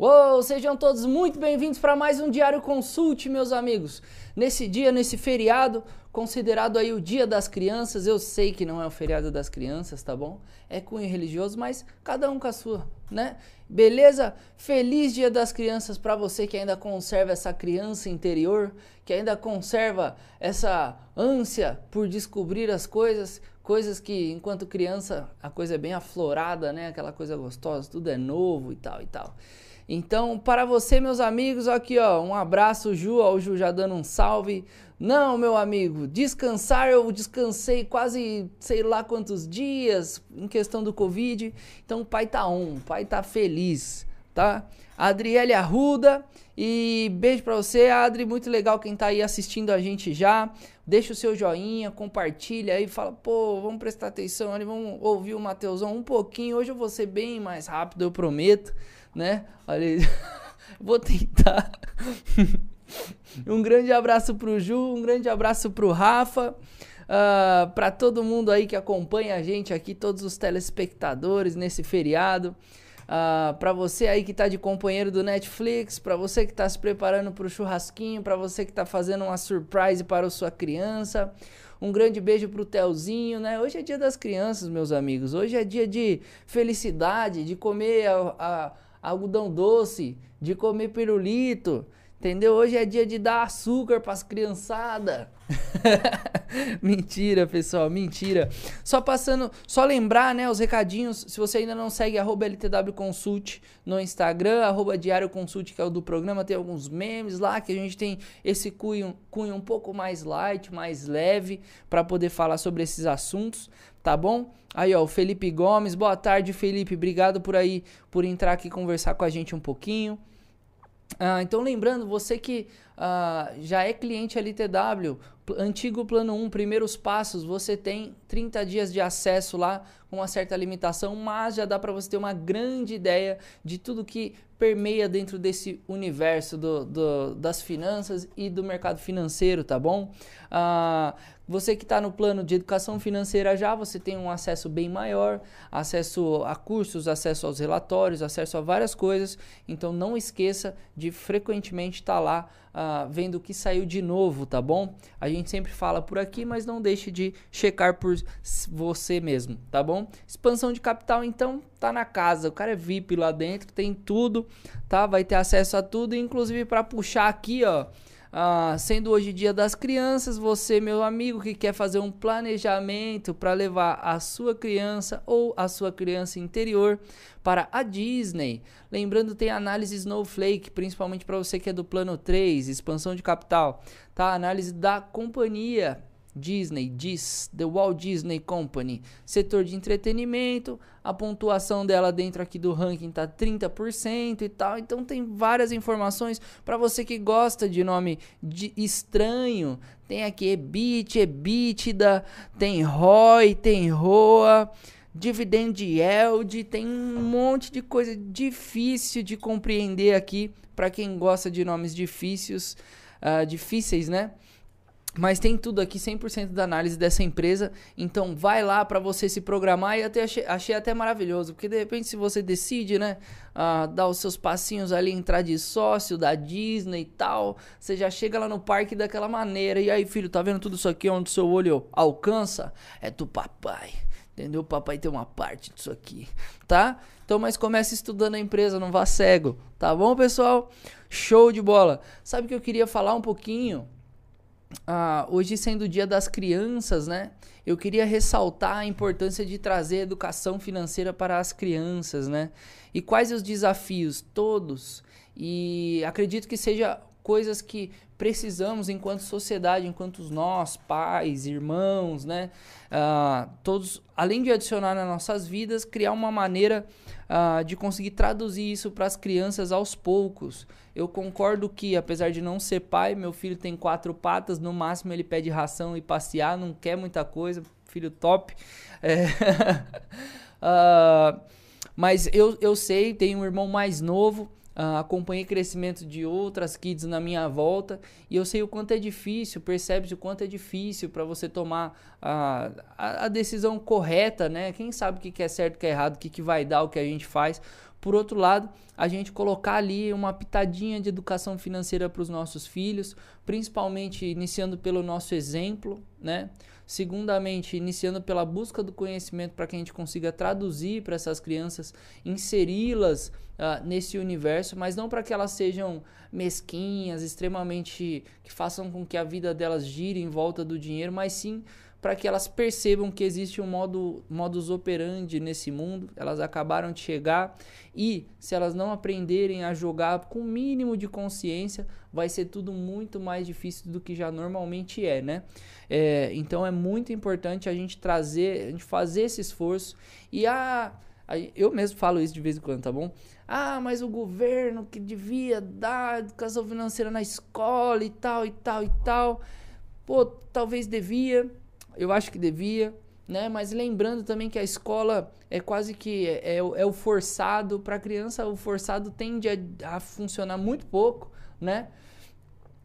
Uou, sejam todos muito bem-vindos para mais um Diário Consulte, meus amigos. Nesse dia, nesse feriado, considerado aí o Dia das Crianças, eu sei que não é o feriado das crianças, tá bom? É cunho religioso, mas cada um com a sua, né? Beleza? Feliz Dia das Crianças para você que ainda conserva essa criança interior, que ainda conserva essa ânsia por descobrir as coisas, coisas que enquanto criança a coisa é bem aflorada, né? Aquela coisa gostosa, tudo é novo e tal e tal. Então, para você, meus amigos, aqui ó, um abraço, Ju, ó, o Ju já dando um salve. Não, meu amigo, descansar, eu descansei quase sei lá quantos dias em questão do Covid. Então, o pai tá on, o pai tá feliz, tá? Adriele Arruda, e beijo para você, Adri, muito legal quem tá aí assistindo a gente já. Deixa o seu joinha, compartilha aí, fala, pô, vamos prestar atenção ali, vamos ouvir o Mateusão um pouquinho. Hoje eu vou ser bem mais rápido, eu prometo né? Olha. Vou tentar. um grande abraço pro Ju, um grande abraço pro Rafa. Uh, ah, para todo mundo aí que acompanha a gente aqui, todos os telespectadores nesse feriado. Uh, para você aí que tá de companheiro do Netflix, para você que tá se preparando para o churrasquinho, para você que tá fazendo uma surprise para a sua criança. Um grande beijo pro Telzinho, né? Hoje é dia das crianças, meus amigos. Hoje é dia de felicidade, de comer a, a algodão doce, de comer pirulito, entendeu? Hoje é dia de dar açúcar para as criançadas. mentira, pessoal, mentira. Só passando, só lembrar, né, os recadinhos, se você ainda não segue arroba LTW Consult no Instagram, arroba Diário Consult, que é o do programa, tem alguns memes lá, que a gente tem esse cunho, cunho um pouco mais light, mais leve, para poder falar sobre esses assuntos tá bom? Aí, ó, o Felipe Gomes, boa tarde, Felipe, obrigado por aí, por entrar aqui conversar com a gente um pouquinho. Ah, então, lembrando, você que ah, já é cliente LTW, antigo plano 1, primeiros passos, você tem 30 dias de acesso lá uma certa limitação, mas já dá para você ter uma grande ideia de tudo que permeia dentro desse universo do, do, das finanças e do mercado financeiro, tá bom? Ah, você que está no plano de educação financeira já, você tem um acesso bem maior, acesso a cursos, acesso aos relatórios, acesso a várias coisas. Então não esqueça de frequentemente estar tá lá uh, vendo o que saiu de novo, tá bom? A gente sempre fala por aqui, mas não deixe de checar por você mesmo, tá bom? Expansão de capital, então, tá na casa. O cara é VIP lá dentro, tem tudo, tá? Vai ter acesso a tudo, inclusive para puxar aqui, ó. Ah, sendo hoje dia das crianças, você, meu amigo, que quer fazer um planejamento para levar a sua criança ou a sua criança interior para a Disney. Lembrando, tem análise Snowflake, principalmente para você que é do plano 3, expansão de capital, tá? Análise da companhia Disney, diz The Walt Disney Company, setor de entretenimento, a pontuação dela dentro aqui do ranking tá 30% e tal. Então tem várias informações para você que gosta de nome de estranho. Tem aqui EBIT, EBITDA, tem ROI, tem ROA, dividend yield, tem um monte de coisa difícil de compreender aqui para quem gosta de nomes difíceis, uh, difíceis, né? Mas tem tudo aqui, 100% da análise dessa empresa. Então vai lá para você se programar e até achei, achei, até maravilhoso. Porque de repente se você decide, né, uh, dar os seus passinhos ali, entrar de sócio da Disney e tal, você já chega lá no parque daquela maneira. E aí filho, tá vendo tudo isso aqui onde o seu olho alcança? É do papai. Entendeu? O papai tem uma parte disso aqui, tá? Então, mas comece estudando a empresa, não vá cego, tá bom, pessoal? Show de bola. Sabe que eu queria falar um pouquinho ah, hoje sendo o dia das crianças, né? Eu queria ressaltar a importância de trazer educação financeira para as crianças, né? E quais os desafios? Todos. E acredito que seja coisas que precisamos enquanto sociedade, enquanto nós, pais, irmãos, né? Uh, todos, além de adicionar nas nossas vidas, criar uma maneira uh, de conseguir traduzir isso para as crianças aos poucos. Eu concordo que, apesar de não ser pai, meu filho tem quatro patas, no máximo ele pede ração e passear, não quer muita coisa, filho top. É. uh, mas eu, eu sei, tenho um irmão mais novo Uh, acompanhei crescimento de outras kids na minha volta e eu sei o quanto é difícil, percebe o quanto é difícil para você tomar uh, a, a, decisão correta, né? Quem sabe o que, que é certo, o que é errado, o que, que vai dar, o que a gente faz, Por outro lado, a gente colocar ali uma pitadinha de educação financeira para os nossos filhos, principalmente iniciando pelo nosso exemplo, né? Segundamente, iniciando pela busca do conhecimento para que a gente consiga traduzir para essas crianças, inseri-las uh, nesse universo, mas não para que elas sejam mesquinhas, extremamente que façam com que a vida delas gire em volta do dinheiro, mas sim para que elas percebam que existe um modo, modus operandi nesse mundo. Elas acabaram de chegar e se elas não aprenderem a jogar com o mínimo de consciência, vai ser tudo muito mais difícil do que já normalmente é, né? É, então é muito importante a gente trazer, a gente fazer esse esforço e a eu mesmo falo isso de vez em quando, tá bom? Ah, mas o governo que devia dar educação financeira na escola e tal, e tal, e tal. Pô, talvez devia, eu acho que devia, né? Mas lembrando também que a escola é quase que é, é, é o forçado para a criança, o forçado tende a, a funcionar muito pouco, né?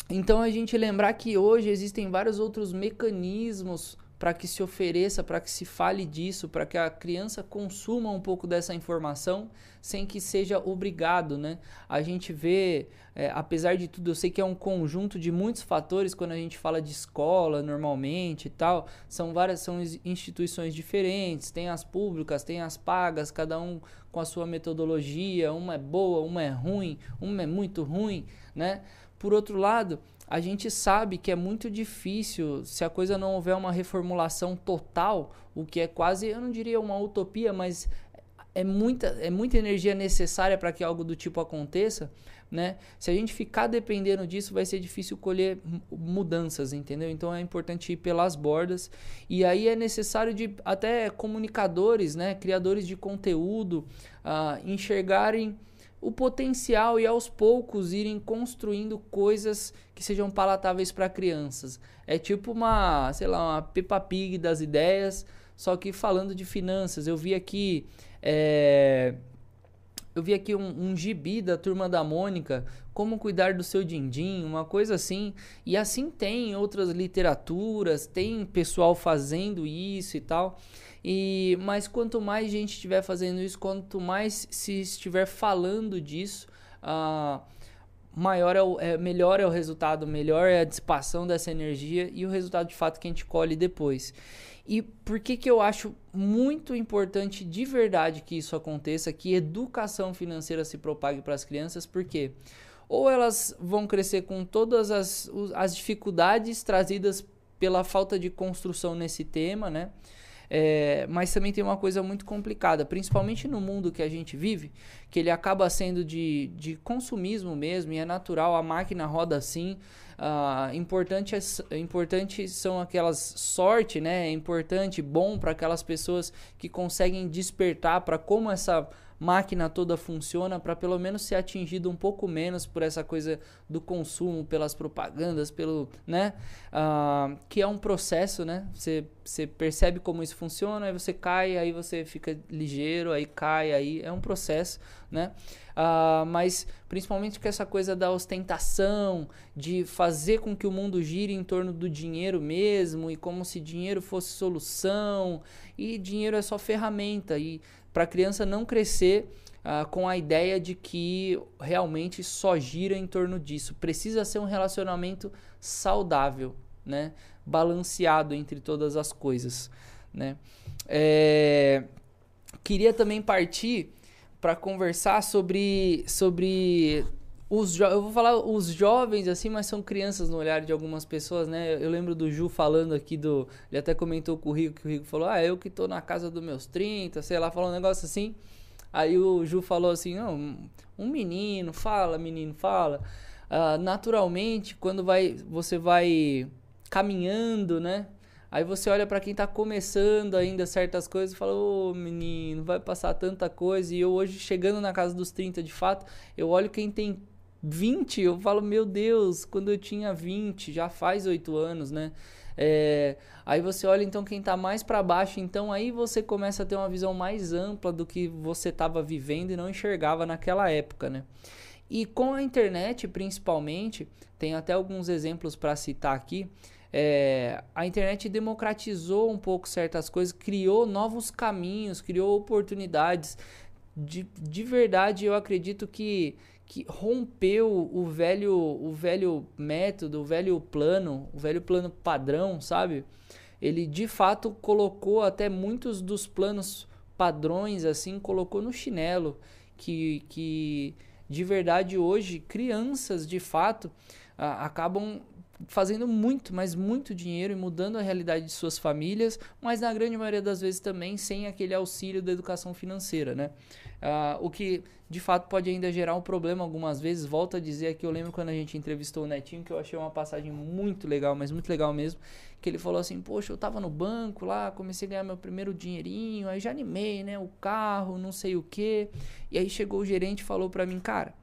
Então a gente lembrar que hoje existem vários outros mecanismos para que se ofereça, para que se fale disso, para que a criança consuma um pouco dessa informação sem que seja obrigado, né? A gente vê, é, apesar de tudo, eu sei que é um conjunto de muitos fatores quando a gente fala de escola normalmente e tal, são várias são instituições diferentes, tem as públicas, tem as pagas, cada um com a sua metodologia, uma é boa, uma é ruim, uma é muito ruim, né? Por outro lado, a gente sabe que é muito difícil, se a coisa não houver uma reformulação total, o que é quase, eu não diria uma utopia, mas é muita, é muita energia necessária para que algo do tipo aconteça, né? Se a gente ficar dependendo disso, vai ser difícil colher mudanças, entendeu? Então é importante ir pelas bordas. E aí é necessário de até comunicadores, né? Criadores de conteúdo, uh, enxergarem o potencial e aos poucos irem construindo coisas que sejam palatáveis para crianças. É tipo uma, sei lá, uma Peppa Pig das ideias, só que falando de finanças. Eu vi aqui, é, eu vi aqui um, um gibi da turma da Mônica, como cuidar do seu din-din, uma coisa assim. E assim tem outras literaturas, tem pessoal fazendo isso e tal. E mas quanto mais gente estiver fazendo isso, quanto mais se estiver falando disso, uh, maior é, o, é, melhor é o resultado, melhor é a dissipação dessa energia e o resultado de fato que a gente colhe depois. E por que, que eu acho muito importante de verdade que isso aconteça, que educação financeira se propague para as crianças? Porque ou elas vão crescer com todas as, as dificuldades trazidas pela falta de construção nesse tema, né? É, mas também tem uma coisa muito complicada, principalmente no mundo que a gente vive, que ele acaba sendo de, de consumismo mesmo, e é natural, a máquina roda assim. Uh, importante, é, importante são aquelas sorte, né? É importante, bom para aquelas pessoas que conseguem despertar para como essa máquina toda funciona para pelo menos ser atingido um pouco menos por essa coisa do consumo, pelas propagandas, pelo, né? Uh, que é um processo, né? Você, você percebe como isso funciona, aí você cai, aí você fica ligeiro, aí cai, aí é um processo, né? Uh, mas principalmente com essa coisa da ostentação, de fazer com que o mundo gire em torno do dinheiro mesmo e como se dinheiro fosse solução e dinheiro é só ferramenta e para a criança não crescer uh, com a ideia de que realmente só gira em torno disso. Precisa ser um relacionamento saudável, né? balanceado entre todas as coisas. Né? É... Queria também partir para conversar sobre, sobre os eu vou falar os jovens assim, mas são crianças no olhar de algumas pessoas, né? Eu lembro do Ju falando aqui do, ele até comentou com o Rico que o Rico falou: "Ah, eu que tô na casa dos meus 30, sei lá, falou um negócio assim". Aí o Ju falou assim: "Não, um menino, fala, menino, fala". Uh, naturalmente, quando vai você vai caminhando, né? Aí você olha para quem tá começando ainda certas coisas e fala: "Ô, oh, menino, vai passar tanta coisa". E eu hoje chegando na casa dos 30, de fato, eu olho quem tem 20, eu falo, meu Deus, quando eu tinha 20, já faz 8 anos, né? É, aí você olha então quem está mais para baixo, então aí você começa a ter uma visão mais ampla do que você estava vivendo e não enxergava naquela época, né? E com a internet, principalmente, tem até alguns exemplos para citar aqui. É, a internet democratizou um pouco certas coisas, criou novos caminhos, criou oportunidades de, de verdade eu acredito que, que rompeu o velho, o velho método, o velho plano, o velho plano padrão, sabe? Ele de fato colocou até muitos dos planos padrões assim, colocou no chinelo que, que de verdade hoje crianças de fato a, acabam fazendo muito, mas muito dinheiro e mudando a realidade de suas famílias, mas na grande maioria das vezes também sem aquele auxílio da educação financeira, né? Uh, o que de fato pode ainda gerar um problema algumas vezes. Volto a dizer aqui, eu lembro quando a gente entrevistou o Netinho, que eu achei uma passagem muito legal, mas muito legal mesmo, que ele falou assim, poxa, eu tava no banco lá, comecei a ganhar meu primeiro dinheirinho, aí já animei, né, o carro, não sei o que, e aí chegou o gerente e falou para mim, cara,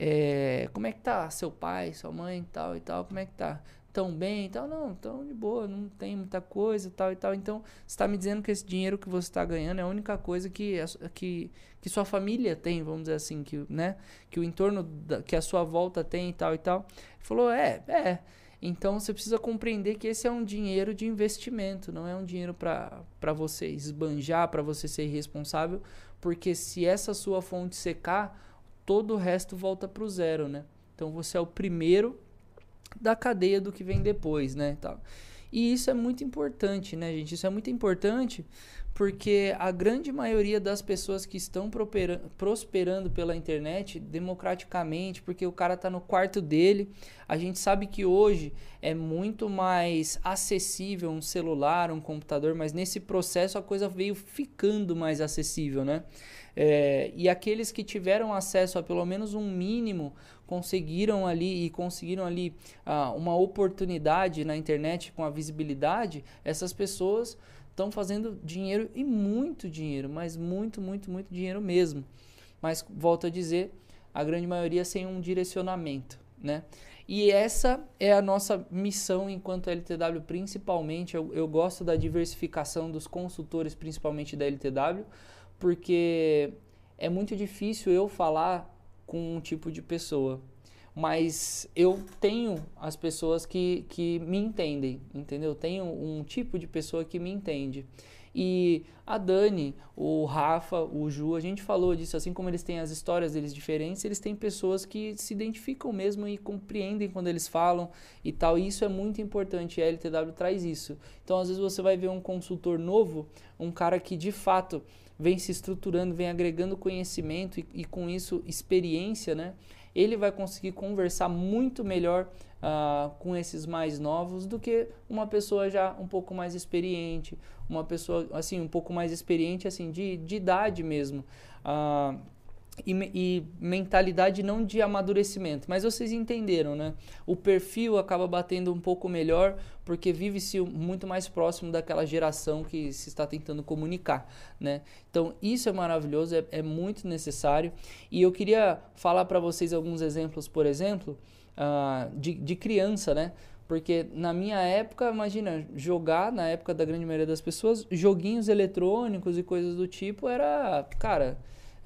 é, como é que tá seu pai, sua mãe, tal e tal, como é que tá? Tão bem e tal? Não, tão de boa, não tem muita coisa, tal e tal. Então, você está me dizendo que esse dinheiro que você está ganhando é a única coisa que, que, que sua família tem, vamos dizer assim, que, né? Que o entorno, da, que a sua volta tem e tal e tal. Ele falou, é, é. Então você precisa compreender que esse é um dinheiro de investimento, não é um dinheiro para você esbanjar, para você ser irresponsável, porque se essa sua fonte secar, todo o resto volta para o zero, né? Então você é o primeiro da cadeia do que vem depois, né? Tá. E isso é muito importante, né, gente? Isso é muito importante porque a grande maioria das pessoas que estão prosperando pela internet democraticamente, porque o cara está no quarto dele, a gente sabe que hoje é muito mais acessível um celular, um computador, mas nesse processo a coisa veio ficando mais acessível, né? É, e aqueles que tiveram acesso a pelo menos um mínimo conseguiram ali e conseguiram ali ah, uma oportunidade na internet com a visibilidade, essas pessoas estão fazendo dinheiro e muito dinheiro, mas muito, muito, muito dinheiro mesmo. Mas volto a dizer, a grande maioria sem um direcionamento, né? E essa é a nossa missão enquanto LTW, principalmente. Eu, eu gosto da diversificação dos consultores, principalmente da LTW, porque é muito difícil eu falar com um tipo de pessoa. Mas eu tenho as pessoas que, que me entendem, entendeu? Tenho um tipo de pessoa que me entende. E a Dani, o Rafa, o Ju, a gente falou disso, assim como eles têm as histórias deles diferentes, eles têm pessoas que se identificam mesmo e compreendem quando eles falam e tal. E isso é muito importante, a LTW traz isso. Então, às vezes você vai ver um consultor novo, um cara que de fato vem se estruturando, vem agregando conhecimento e, e com isso experiência, né? Ele vai conseguir conversar muito melhor uh, com esses mais novos do que uma pessoa já um pouco mais experiente, uma pessoa assim um pouco mais experiente assim de, de idade mesmo. Uh, e, e, mentalidade não de amadurecimento, mas vocês entenderam, né? O perfil acaba batendo um pouco melhor porque vive-se muito mais próximo daquela geração que se está tentando comunicar, né? Então isso é maravilhoso, é, é muito necessário e eu queria falar para vocês alguns exemplos, por exemplo, uh, de, de criança, né? Porque na minha época, imagina, jogar na época da grande maioria das pessoas, joguinhos eletrônicos e coisas do tipo era, cara,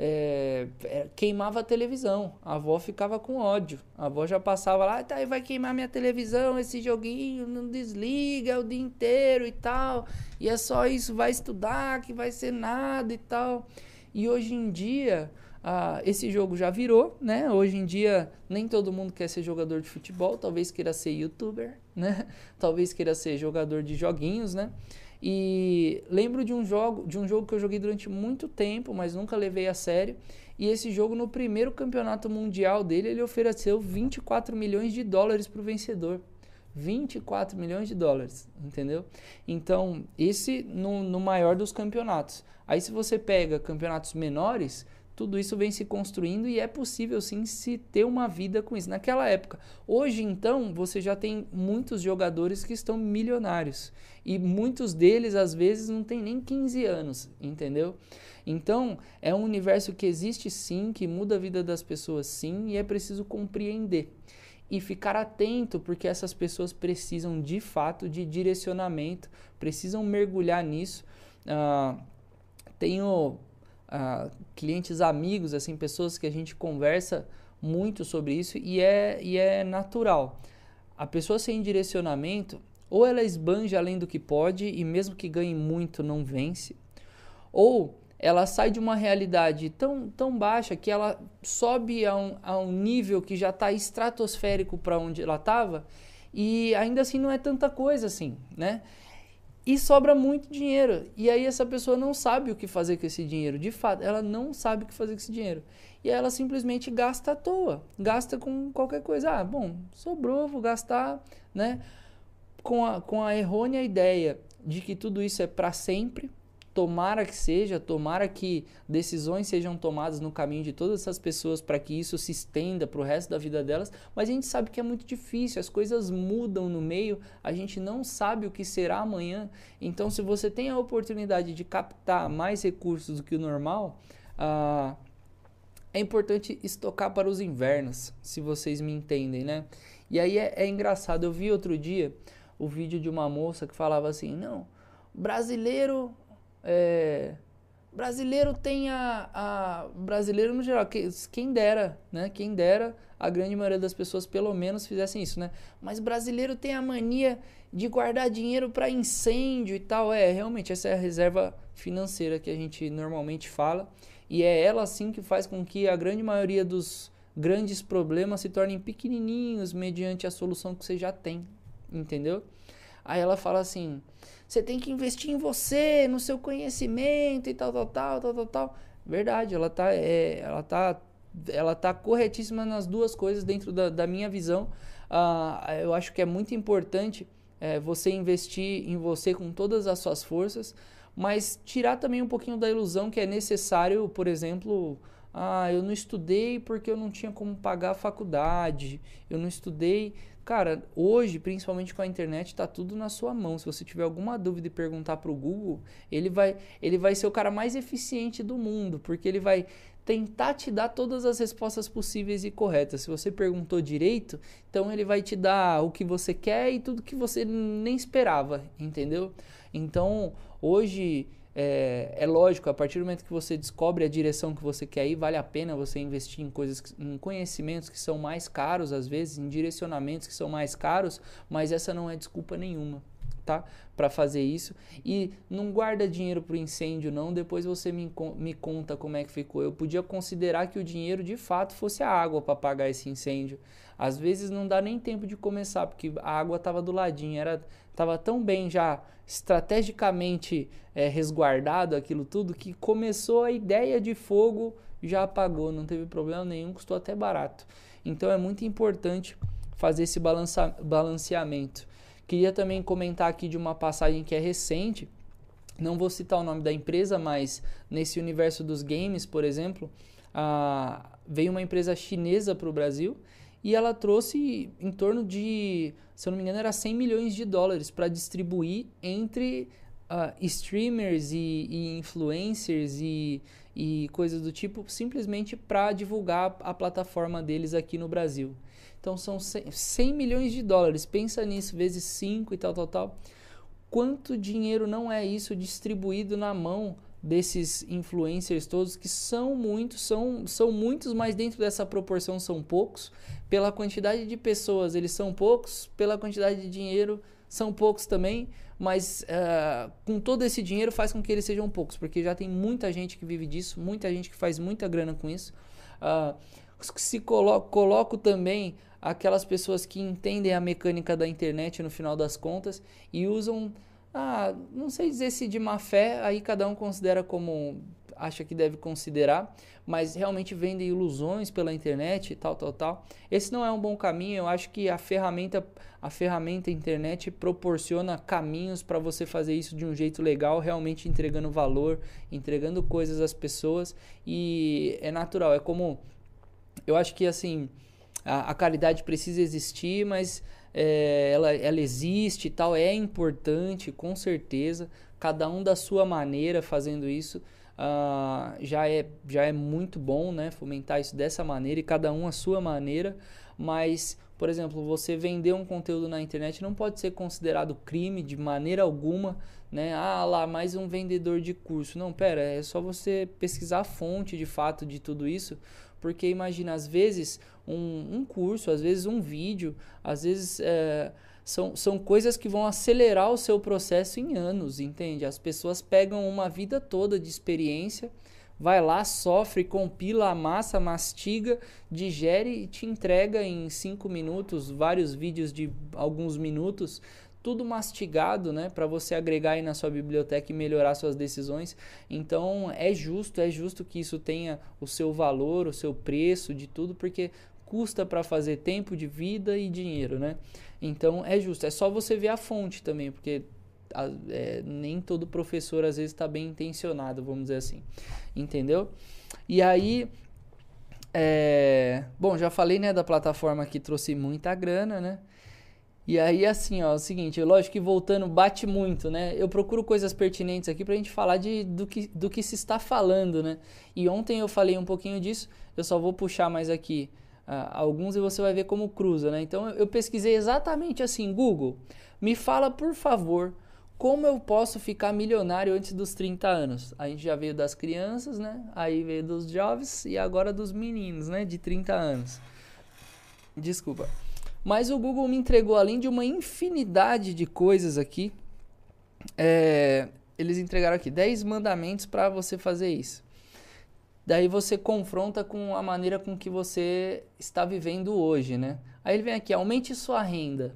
é, é, queimava a televisão. A avó ficava com ódio. A avó já passava lá, tá, vai queimar minha televisão, esse joguinho não desliga o dia inteiro e tal. E é só isso, vai estudar, que vai ser nada e tal. E hoje em dia, esse jogo já virou, né? Hoje em dia, nem todo mundo quer ser jogador de futebol, talvez queira ser youtuber, né? Talvez queira ser jogador de joguinhos, né? E lembro de um jogo, de um jogo que eu joguei durante muito tempo, mas nunca levei a sério. E esse jogo no primeiro campeonato mundial dele, ele ofereceu 24 milhões de dólares para o vencedor. 24 milhões de dólares, entendeu? Então, esse no, no maior dos campeonatos. Aí se você pega campeonatos menores, tudo isso vem se construindo e é possível sim se ter uma vida com isso. Naquela época. Hoje, então, você já tem muitos jogadores que estão milionários. E muitos deles, às vezes, não tem nem 15 anos, entendeu? Então, é um universo que existe sim, que muda a vida das pessoas sim, e é preciso compreender. E ficar atento, porque essas pessoas precisam de fato de direcionamento, precisam mergulhar nisso. Uh, tenho uh, clientes amigos, assim, pessoas que a gente conversa muito sobre isso e é, e é natural. A pessoa sem direcionamento, ou ela esbanja além do que pode e mesmo que ganhe muito não vence, ou ela sai de uma realidade tão, tão baixa que ela sobe a um, a um nível que já está estratosférico para onde ela estava e ainda assim não é tanta coisa assim, né? E sobra muito dinheiro. E aí essa pessoa não sabe o que fazer com esse dinheiro. De fato, ela não sabe o que fazer com esse dinheiro. E aí ela simplesmente gasta à toa. Gasta com qualquer coisa. Ah, bom, sobrou, vou gastar, né? Com a, com a errônea ideia de que tudo isso é para sempre, Tomara que seja, tomara que decisões sejam tomadas no caminho de todas essas pessoas para que isso se estenda para o resto da vida delas, mas a gente sabe que é muito difícil, as coisas mudam no meio, a gente não sabe o que será amanhã. Então, se você tem a oportunidade de captar mais recursos do que o normal, ah, é importante estocar para os invernos, se vocês me entendem, né? E aí é, é engraçado, eu vi outro dia o vídeo de uma moça que falava assim: não, brasileiro é, brasileiro tem a, a, Brasileiro no geral, que, quem dera, né? Quem dera a grande maioria das pessoas pelo menos fizessem isso, né? Mas brasileiro tem a mania de guardar dinheiro para incêndio e tal. É, realmente, essa é a reserva financeira que a gente normalmente fala. E é ela sim que faz com que a grande maioria dos grandes problemas se tornem pequenininhos mediante a solução que você já tem, entendeu? Aí ela fala assim: você tem que investir em você, no seu conhecimento e tal, tal, tal, tal, tal, tal. Verdade, ela tá, é, ela tá, ela tá corretíssima nas duas coisas dentro da, da minha visão. Uh, eu acho que é muito importante é, você investir em você com todas as suas forças, mas tirar também um pouquinho da ilusão que é necessário, por exemplo, ah, eu não estudei porque eu não tinha como pagar a faculdade, eu não estudei Cara, hoje, principalmente com a internet, está tudo na sua mão. Se você tiver alguma dúvida e perguntar para o Google, ele vai, ele vai ser o cara mais eficiente do mundo, porque ele vai tentar te dar todas as respostas possíveis e corretas. Se você perguntou direito, então ele vai te dar o que você quer e tudo que você nem esperava, entendeu? Então, hoje é, é, lógico, a partir do momento que você descobre a direção que você quer ir, vale a pena você investir em coisas, em conhecimentos que são mais caros, às vezes, em direcionamentos que são mais caros, mas essa não é desculpa nenhuma, tá? Para fazer isso. E não guarda dinheiro para o incêndio, não. Depois você me, me conta como é que ficou. Eu podia considerar que o dinheiro de fato fosse a água para pagar esse incêndio. Às vezes não dá nem tempo de começar, porque a água estava do ladinho, era estava tão bem já estrategicamente é, resguardado aquilo tudo que começou a ideia de fogo já apagou, não teve problema nenhum, custou até barato. Então é muito importante fazer esse balanceamento. Queria também comentar aqui de uma passagem que é recente, não vou citar o nome da empresa, mas nesse universo dos games, por exemplo, ah, veio uma empresa chinesa para o Brasil e ela trouxe em torno de, se eu não me engano, era 100 milhões de dólares para distribuir entre uh, streamers e, e influencers e, e, coisas do tipo, simplesmente para divulgar a plataforma deles aqui no Brasil. Então são 100, 100 milhões de dólares, pensa nisso, vezes 5 e tal, tal, tal. Quanto dinheiro não é isso distribuído na mão desses influencers todos, que são muitos, são, são muitos, mas dentro dessa proporção são poucos. Pela quantidade de pessoas, eles são poucos, pela quantidade de dinheiro, são poucos também, mas uh, com todo esse dinheiro faz com que eles sejam poucos, porque já tem muita gente que vive disso, muita gente que faz muita grana com isso. Uh, se coloco, coloco também aquelas pessoas que entendem a mecânica da internet no final das contas e usam ah, não sei dizer se de má fé, aí cada um considera como acha que deve considerar, mas realmente vendem ilusões pela internet, tal, tal, tal. Esse não é um bom caminho. Eu acho que a ferramenta, a ferramenta internet proporciona caminhos para você fazer isso de um jeito legal, realmente entregando valor, entregando coisas às pessoas e é natural. É como eu acho que assim a, a caridade precisa existir, mas é, ela, ela existe e tal, é importante, com certeza. Cada um da sua maneira fazendo isso uh, já, é, já é muito bom, né? Fomentar isso dessa maneira e cada um a sua maneira. Mas, por exemplo, você vender um conteúdo na internet não pode ser considerado crime de maneira alguma, né? Ah, lá, mais um vendedor de curso. Não, pera, é só você pesquisar a fonte de fato de tudo isso porque imagina, às vezes um, um curso, às vezes um vídeo, às vezes é, são, são coisas que vão acelerar o seu processo em anos, entende? As pessoas pegam uma vida toda de experiência, vai lá, sofre, compila, amassa, mastiga, digere e te entrega em cinco minutos, vários vídeos de alguns minutos, tudo mastigado, né, para você agregar aí na sua biblioteca e melhorar suas decisões. Então, é justo, é justo que isso tenha o seu valor, o seu preço de tudo, porque custa para fazer tempo de vida e dinheiro, né? Então é justo. É só você ver a fonte também, porque a, é, nem todo professor às vezes está bem intencionado, vamos dizer assim. Entendeu? E aí. É, bom, já falei né, da plataforma que trouxe muita grana, né? E aí, assim, ó, é o seguinte, lógico que voltando, bate muito, né? Eu procuro coisas pertinentes aqui pra gente falar de, do, que, do que se está falando, né? E ontem eu falei um pouquinho disso, eu só vou puxar mais aqui uh, alguns e você vai ver como cruza, né? Então eu pesquisei exatamente assim, Google, me fala por favor como eu posso ficar milionário antes dos 30 anos? A gente já veio das crianças, né? Aí veio dos jovens e agora dos meninos, né? De 30 anos. Desculpa. Mas o Google me entregou, além de uma infinidade de coisas aqui, é, eles entregaram aqui 10 mandamentos para você fazer isso. Daí você confronta com a maneira com que você está vivendo hoje, né? Aí ele vem aqui, aumente sua renda.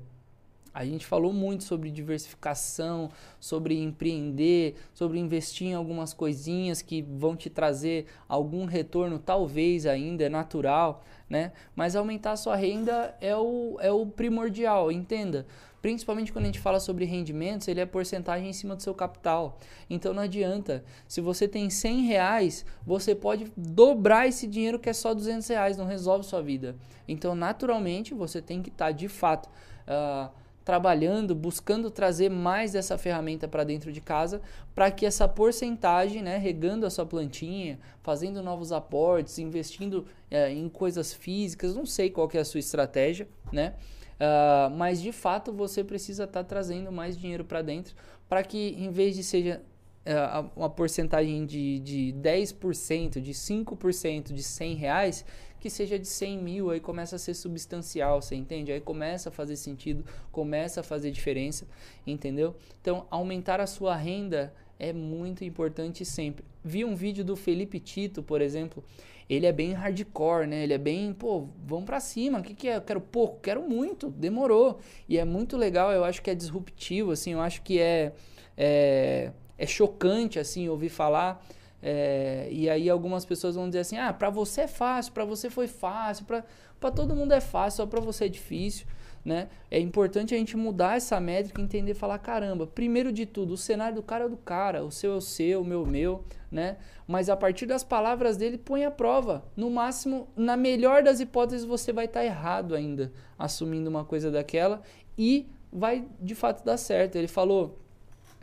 A gente falou muito sobre diversificação, sobre empreender, sobre investir em algumas coisinhas que vão te trazer algum retorno, talvez ainda, é natural, né? Mas aumentar sua renda é o, é o primordial, entenda principalmente quando a gente fala sobre rendimentos, ele é porcentagem em cima do seu capital. Então não adianta. Se você tem 100 reais, você pode dobrar esse dinheiro que é só 200 reais, não resolve sua vida. Então, naturalmente, você tem que estar tá, de fato. Uh, trabalhando, buscando trazer mais dessa ferramenta para dentro de casa, para que essa porcentagem, né, regando a sua plantinha, fazendo novos aportes, investindo é, em coisas físicas, não sei qual é a sua estratégia, né? Uh, mas de fato você precisa estar tá trazendo mais dinheiro para dentro para que em vez de seja uh, uma porcentagem de, de 10%, de 5%, de 100 reais, que seja de 100 mil, aí começa a ser substancial, você entende? Aí começa a fazer sentido, começa a fazer diferença, entendeu? Então aumentar a sua renda é muito importante sempre. Vi um vídeo do Felipe Tito, por exemplo, ele é bem hardcore, né? Ele é bem, pô, vamos pra cima, o que, que é? Eu quero pouco, quero muito, demorou. E é muito legal, eu acho que é disruptivo, assim, eu acho que é, é, é chocante, assim, ouvir falar. É, e aí algumas pessoas vão dizer assim, ah, pra você é fácil, pra você foi fácil, pra todo mundo é fácil, só pra você é difícil né? É importante a gente mudar essa métrica e entender falar, caramba, primeiro de tudo, o cenário do cara é do cara, o seu é o seu, o meu é meu, né? Mas a partir das palavras dele, põe a prova. No máximo, na melhor das hipóteses, você vai estar tá errado ainda, assumindo uma coisa daquela e vai de fato dar certo. Ele falou,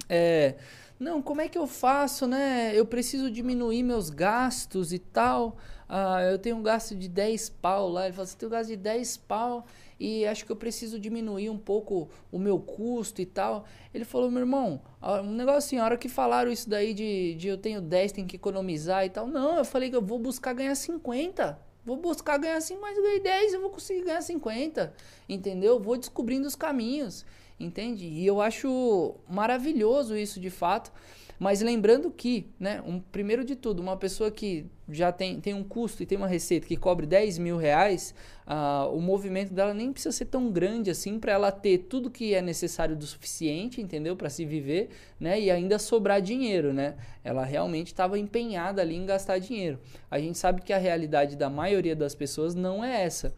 é, não, como é que eu faço, né? Eu preciso diminuir meus gastos e tal. Ah, eu tenho um gasto de 10 pau lá. Ele falou, você tem um gasto de 10 pau e acho que eu preciso diminuir um pouco o meu custo e tal. Ele falou, meu irmão, um negócio assim, a hora que falaram isso daí de, de eu tenho 10, tem que economizar e tal. Não, eu falei que eu vou buscar ganhar 50. Vou buscar ganhar 5, mas ganhei 10, eu vou conseguir ganhar 50. Entendeu? Vou descobrindo os caminhos. Entende? E eu acho maravilhoso isso de fato. Mas lembrando que, né, um, primeiro de tudo, uma pessoa que já tem, tem um custo e tem uma receita que cobre 10 mil reais, uh, o movimento dela nem precisa ser tão grande assim para ela ter tudo que é necessário do suficiente, entendeu? Para se viver, né? E ainda sobrar dinheiro, né? Ela realmente estava empenhada ali em gastar dinheiro. A gente sabe que a realidade da maioria das pessoas não é essa.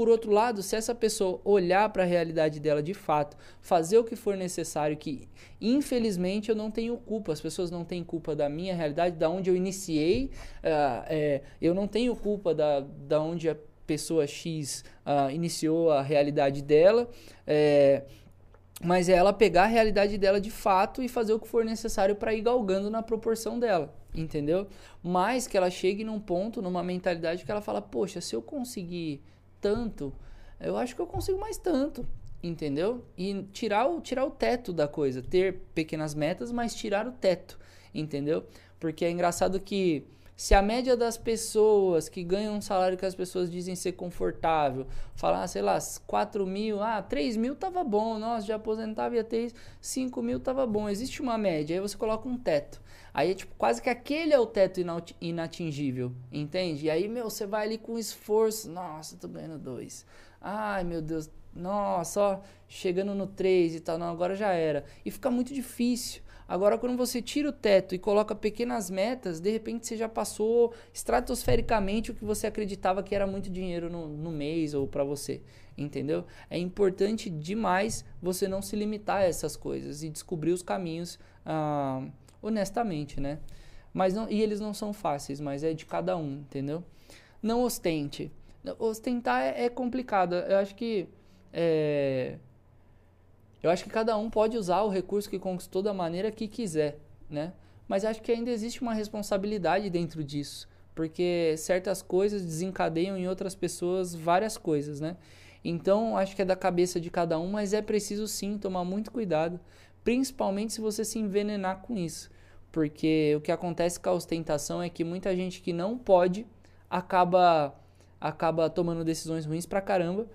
Por outro lado, se essa pessoa olhar para a realidade dela de fato, fazer o que for necessário, que infelizmente eu não tenho culpa, as pessoas não têm culpa da minha realidade, da onde eu iniciei, uh, é, eu não tenho culpa da, da onde a pessoa X uh, iniciou a realidade dela. É, mas é ela pegar a realidade dela de fato e fazer o que for necessário para ir galgando na proporção dela, entendeu? Mas que ela chegue num ponto, numa mentalidade que ela fala: Poxa, se eu conseguir tanto, eu acho que eu consigo mais tanto, entendeu? E tirar o, tirar o teto da coisa, ter pequenas metas, mas tirar o teto, entendeu? Porque é engraçado que Se a média das pessoas que ganham um salário que as pessoas dizem ser confortável, falar, sei lá, 4 mil, ah, 3 mil tava bom, nossa, já aposentava ia ter 5 mil tava bom. Existe uma média, aí você coloca um teto. Aí é tipo, quase que aquele é o teto inatingível, entende? E aí, meu, você vai ali com esforço, nossa, tô ganhando dois. Ai, meu Deus, nossa, ó, chegando no 3 e tal, não, agora já era. E fica muito difícil. Agora, quando você tira o teto e coloca pequenas metas, de repente você já passou estratosfericamente o que você acreditava que era muito dinheiro no, no mês ou para você. Entendeu? É importante demais você não se limitar a essas coisas e descobrir os caminhos ah, honestamente, né? Mas não, e eles não são fáceis, mas é de cada um, entendeu? Não ostente. Ostentar é, é complicado. Eu acho que é, eu acho que cada um pode usar o recurso que conquistou da maneira que quiser, né? Mas acho que ainda existe uma responsabilidade dentro disso, porque certas coisas desencadeiam em outras pessoas várias coisas, né? Então, acho que é da cabeça de cada um, mas é preciso sim tomar muito cuidado, principalmente se você se envenenar com isso. Porque o que acontece com a ostentação é que muita gente que não pode acaba acaba tomando decisões ruins pra caramba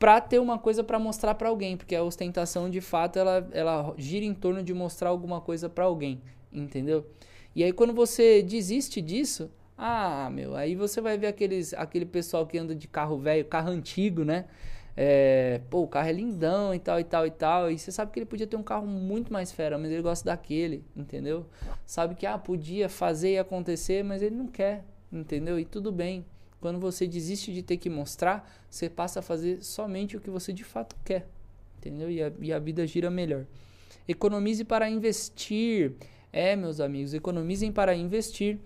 pra ter uma coisa para mostrar para alguém, porque a ostentação de fato ela, ela gira em torno de mostrar alguma coisa para alguém, entendeu? E aí quando você desiste disso, ah, meu, aí você vai ver aqueles, aquele pessoal que anda de carro velho, carro antigo, né? É, pô, o carro é lindão e tal e tal e tal. E você sabe que ele podia ter um carro muito mais fera, mas ele gosta daquele, entendeu? Sabe que ah, podia fazer e acontecer, mas ele não quer, entendeu? E tudo bem. Quando você desiste de ter que mostrar, você passa a fazer somente o que você de fato quer, entendeu? E a, e a vida gira melhor. Economize para investir. É, meus amigos, economizem para investir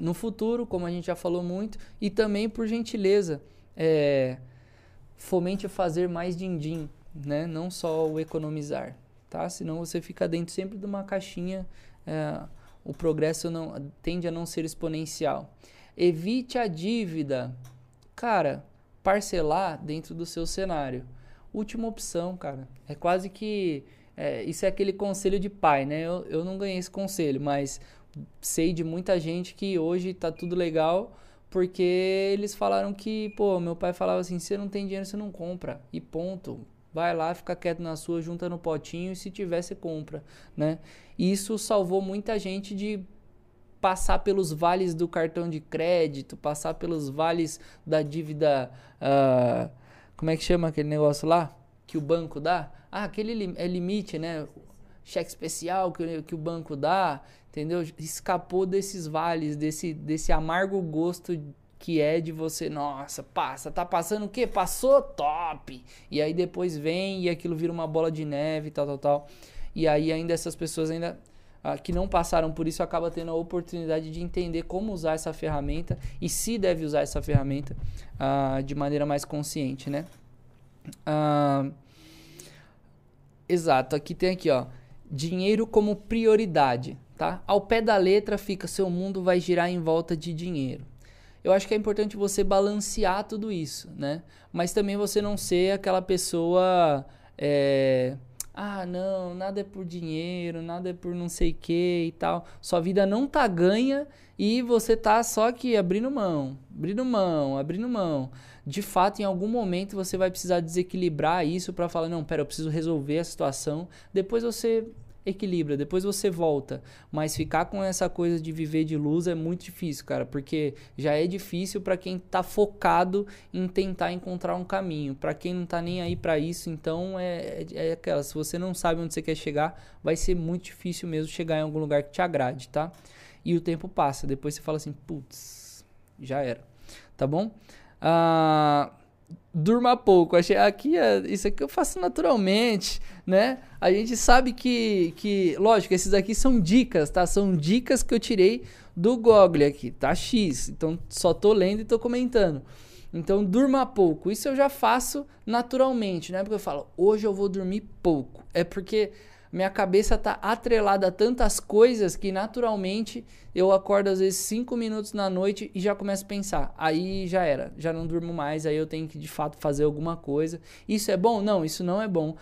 no futuro, como a gente já falou muito, e também, por gentileza, é, fomente fazer mais din-din, né? Não só o economizar, tá? Senão você fica dentro sempre de uma caixinha, é, o progresso não tende a não ser exponencial. Evite a dívida. Cara, parcelar dentro do seu cenário. Última opção, cara. É quase que. É, isso é aquele conselho de pai, né? Eu, eu não ganhei esse conselho, mas sei de muita gente que hoje tá tudo legal porque eles falaram que, pô, meu pai falava assim: você não tem dinheiro, você não compra. E ponto. Vai lá, fica quieto na sua, junta no potinho e se tiver, você compra, né? Isso salvou muita gente de passar pelos vales do cartão de crédito, passar pelos vales da dívida. Uh, como é que chama aquele negócio lá? Que o banco dá? Ah, aquele é limite, né? Cheque especial que, que o banco dá, entendeu? Escapou desses vales, desse, desse amargo gosto que é de você, nossa, passa, tá passando o quê? Passou top. E aí depois vem e aquilo vira uma bola de neve, tal, tal, tal. E aí ainda essas pessoas ainda ah, que não passaram por isso acaba tendo a oportunidade de entender como usar essa ferramenta e se deve usar essa ferramenta ah, de maneira mais consciente, né? Ah, exato, aqui tem aqui, ó, dinheiro como prioridade, tá? Ao pé da letra fica seu mundo vai girar em volta de dinheiro. Eu acho que é importante você balancear tudo isso, né? Mas também você não ser aquela pessoa é, ah, não, nada é por dinheiro, nada é por não sei o que e tal. Sua vida não tá ganha e você tá só que abrindo mão, abrindo mão, abrindo mão. De fato, em algum momento você vai precisar desequilibrar isso para falar, não, pera, eu preciso resolver a situação. Depois você equilibra, depois você volta. Mas ficar com essa coisa de viver de luz é muito difícil, cara, porque já é difícil para quem tá focado em tentar encontrar um caminho. Para quem não tá nem aí para isso, então é, é, é aquela, se você não sabe onde você quer chegar, vai ser muito difícil mesmo chegar em algum lugar que te agrade, tá? E o tempo passa, depois você fala assim, putz, já era. Tá bom? Ah, durma pouco. Achei aqui é, isso aqui eu faço naturalmente, né? A gente sabe que que, lógico, esses aqui são dicas, tá? São dicas que eu tirei do Google aqui, tá X. Então só tô lendo e tô comentando. Então durma pouco. Isso eu já faço naturalmente, né? Porque eu falo, hoje eu vou dormir pouco. É porque minha cabeça tá atrelada a tantas coisas que naturalmente eu acordo às vezes 5 minutos na noite e já começo a pensar. Aí já era, já não durmo mais, aí eu tenho que de fato fazer alguma coisa. Isso é bom? Não, isso não é bom.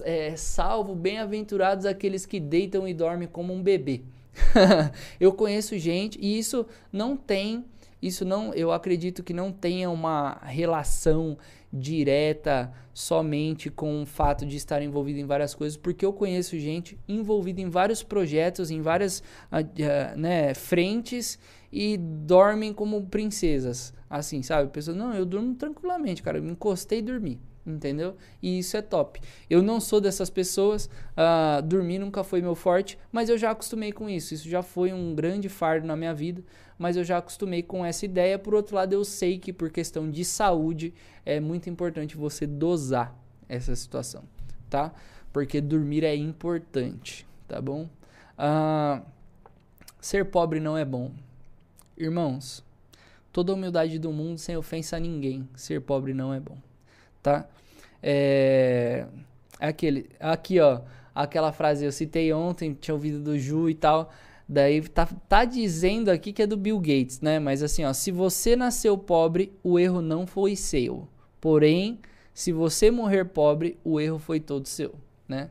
É, salvo bem-aventurados aqueles que deitam e dormem como um bebê. eu conheço gente e isso não tem, isso não, eu acredito que não tenha uma relação direta somente com o fato de estar envolvido em várias coisas, porque eu conheço gente envolvida em vários projetos, em várias uh, né, frentes e dormem como princesas, assim, sabe? Pessoas, não, eu durmo tranquilamente, cara, eu me encostei e dormi entendeu? E isso é top. Eu não sou dessas pessoas, uh, dormir nunca foi meu forte, mas eu já acostumei com isso. Isso já foi um grande fardo na minha vida, mas eu já acostumei com essa ideia. Por outro lado, eu sei que por questão de saúde é muito importante você dosar essa situação, tá? Porque dormir é importante, tá bom? Uh, ser pobre não é bom. Irmãos, toda humildade do mundo sem ofensa a ninguém, ser pobre não é bom tá? É, é, aquele, aqui ó, aquela frase eu citei ontem, tinha ouvido do Ju e tal. Daí tá, tá dizendo aqui que é do Bill Gates, né? Mas assim, ó, se você nasceu pobre, o erro não foi seu. Porém, se você morrer pobre, o erro foi todo seu, né?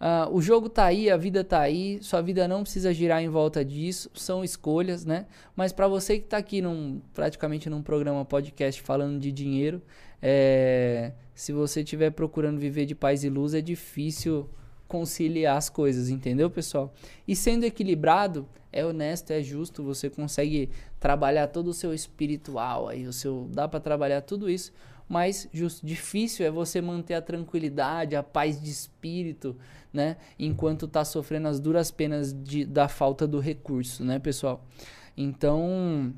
Uh, o jogo tá aí, a vida tá aí, sua vida não precisa girar em volta disso, são escolhas, né? Mas para você que tá aqui num, praticamente num programa podcast falando de dinheiro, é, se você estiver procurando viver de paz e luz, é difícil conciliar as coisas, entendeu, pessoal? E sendo equilibrado, é honesto, é justo, você consegue trabalhar todo o seu espiritual aí, o seu dá para trabalhar tudo isso, mas justo, difícil é você manter a tranquilidade, a paz de espírito, né, enquanto tá sofrendo as duras penas de, da falta do recurso, né, pessoal? Então,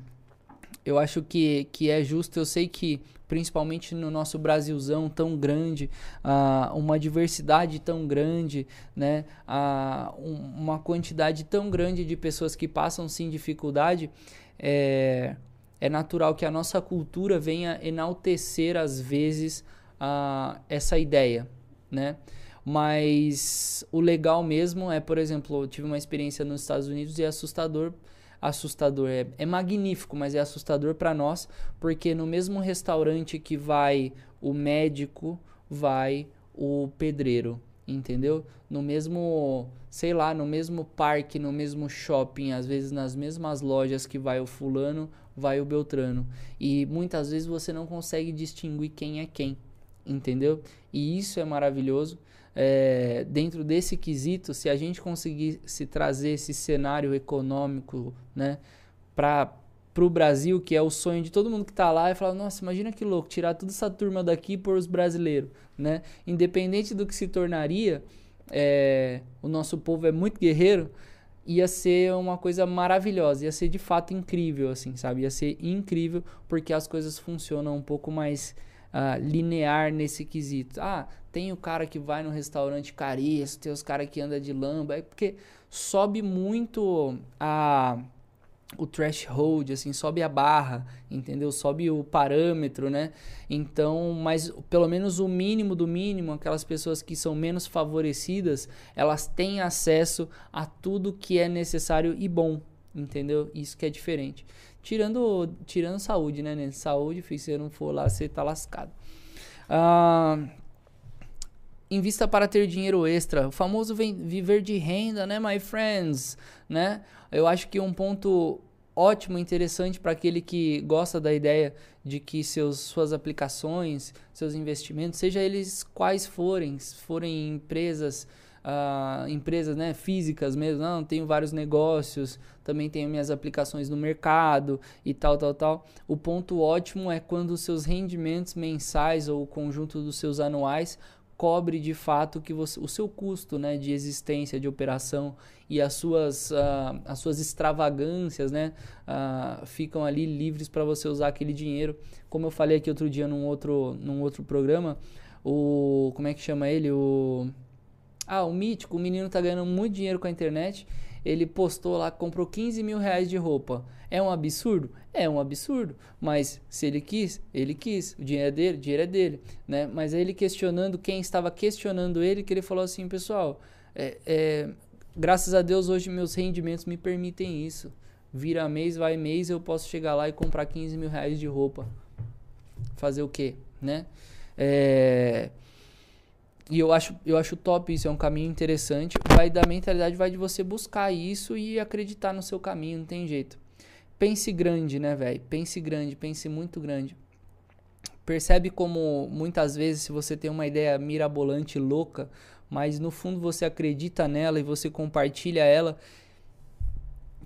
eu acho que, que é justo, eu sei que principalmente no nosso Brasilzão tão grande, uh, uma diversidade tão grande, né? Uh, um, uma quantidade tão grande de pessoas que passam sim dificuldade, é, é natural que a nossa cultura venha enaltecer às vezes uh, essa ideia, né? Mas o legal mesmo é, por exemplo, eu tive uma experiência nos Estados Unidos e é assustador assustador. É, é magnífico, mas é assustador para nós, porque no mesmo restaurante que vai o médico, vai o pedreiro, entendeu? No mesmo, sei lá, no mesmo parque, no mesmo shopping, às vezes nas mesmas lojas que vai o fulano, vai o Beltrano. E muitas vezes você não consegue distinguir quem é quem, entendeu? E isso é maravilhoso é, dentro desse quesito, se a gente conseguisse trazer esse cenário econômico né, para o Brasil, que é o sonho de todo mundo que está lá, e falar, nossa, imagina que louco, tirar toda essa turma daqui pôr os brasileiros. Né? Independente do que se tornaria, é, o nosso povo é muito guerreiro, ia ser uma coisa maravilhosa, ia ser de fato incrível, assim, sabe? Ia ser incrível porque as coisas funcionam um pouco mais uh, linear nesse quesito. Ah, tem o cara que vai no restaurante caríssimo, tem os caras que anda de lamba, é porque sobe muito a o threshold, assim, sobe a barra, entendeu? Sobe o parâmetro, né? Então, mas pelo menos o mínimo do mínimo, aquelas pessoas que são menos favorecidas, elas têm acesso a tudo que é necessário e bom, entendeu? Isso que é diferente. Tirando, tirando saúde, né, né? Saúde, se você não for lá, você tá lascado. Ah, invista para ter dinheiro extra. O famoso viver de renda, né, my friends? Né? Eu acho que um ponto ótimo, interessante para aquele que gosta da ideia de que seus, suas aplicações, seus investimentos, seja eles quais forem, forem empresas uh, empresas né, físicas mesmo, não, tenho vários negócios, também tenho minhas aplicações no mercado e tal, tal, tal. O ponto ótimo é quando os seus rendimentos mensais ou o conjunto dos seus anuais cobre de fato que você, o seu custo né, de existência, de operação e as suas, uh, as suas extravagâncias né, uh, ficam ali livres para você usar aquele dinheiro. Como eu falei aqui outro dia num outro, num outro programa, o. Como é que chama ele? O. Ah, o mítico, o menino tá ganhando muito dinheiro com a internet. Ele postou lá, comprou 15 mil reais de roupa. É um absurdo? É um absurdo. Mas se ele quis, ele quis. O dinheiro é dele, o dinheiro é dele. Né? Mas ele questionando, quem estava questionando ele, que ele falou assim, pessoal, é, é, graças a Deus hoje meus rendimentos me permitem isso. Vira mês, vai mês, eu posso chegar lá e comprar 15 mil reais de roupa. Fazer o quê? Né? É e eu acho, eu acho top isso, é um caminho interessante. Vai da mentalidade, vai de você buscar isso e acreditar no seu caminho, não tem jeito. Pense grande, né, velho? Pense grande, pense muito grande. Percebe como muitas vezes, se você tem uma ideia mirabolante, louca, mas no fundo você acredita nela e você compartilha ela.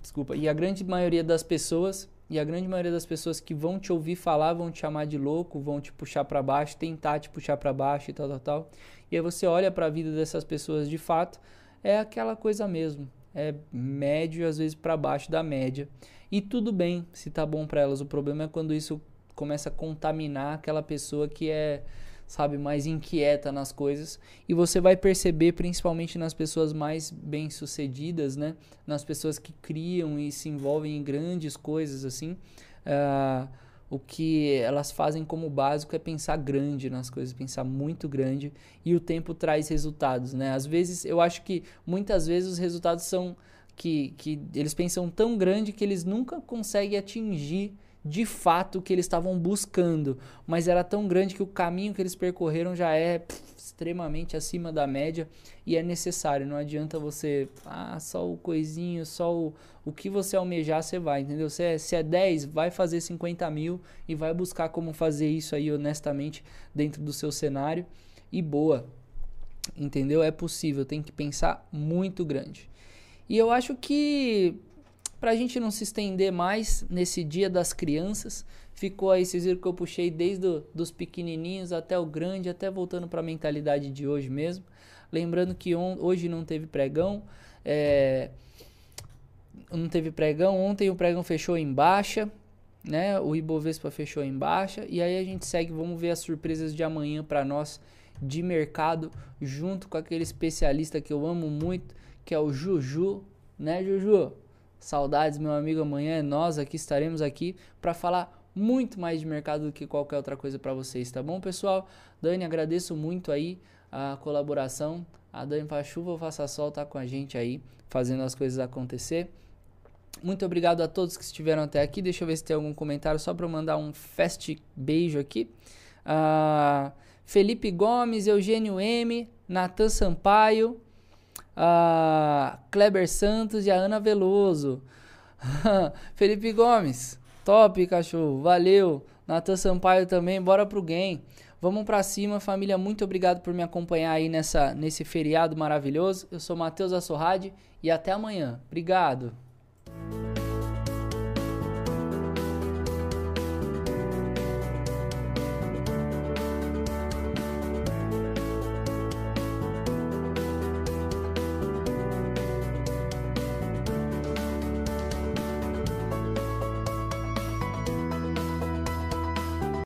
Desculpa. E a grande maioria das pessoas, e a grande maioria das pessoas que vão te ouvir falar vão te chamar de louco, vão te puxar para baixo, tentar te puxar para baixo e tal, tal, tal. E aí você olha para a vida dessas pessoas de fato, é aquela coisa mesmo. É médio, às vezes para baixo da média. E tudo bem se tá bom para elas. O problema é quando isso começa a contaminar aquela pessoa que é sabe, mais inquieta nas coisas. E você vai perceber, principalmente nas pessoas mais bem-sucedidas, né? Nas pessoas que criam e se envolvem em grandes coisas, assim. Uh, o que elas fazem como básico é pensar grande nas coisas, pensar muito grande. E o tempo traz resultados, né? Às vezes, eu acho que muitas vezes os resultados são que, que eles pensam tão grande que eles nunca conseguem atingir de fato o que eles estavam buscando, mas era tão grande que o caminho que eles percorreram já é pff, extremamente acima da média e é necessário. Não adianta você, ah, só o coisinho, só o, o que você almejar, você vai, entendeu? Se é, se é 10, vai fazer 50 mil e vai buscar como fazer isso aí honestamente dentro do seu cenário e boa, entendeu? É possível, tem que pensar muito grande. E eu acho que para a gente não se estender mais nesse dia das crianças, ficou aí, vocês viram que eu puxei desde do, dos pequenininhos até o grande, até voltando para a mentalidade de hoje mesmo. Lembrando que on, hoje não teve pregão, é, não teve pregão, ontem o pregão fechou em baixa, né? O Ibovespa fechou em baixa e aí a gente segue, vamos ver as surpresas de amanhã para nós de mercado, junto com aquele especialista que eu amo muito, que é o Juju, né, Juju? Saudades, meu amigo. Amanhã é nós aqui estaremos aqui para falar muito mais de mercado do que qualquer outra coisa para vocês, tá bom, pessoal? Dani, agradeço muito aí a colaboração. A Dani faz chuva ou faça sol, tá com a gente aí, fazendo as coisas acontecer. Muito obrigado a todos que estiveram até aqui. Deixa eu ver se tem algum comentário só para mandar um fast beijo aqui. Uh, Felipe Gomes, Eugênio M, Natan Sampaio, a Kleber Santos e a Ana Veloso. Felipe Gomes, top, cachorro, valeu. Natan Sampaio também, bora pro game. Vamos pra cima, família. Muito obrigado por me acompanhar aí nessa, nesse feriado maravilhoso. Eu sou Matheus Assorrade e até amanhã. Obrigado.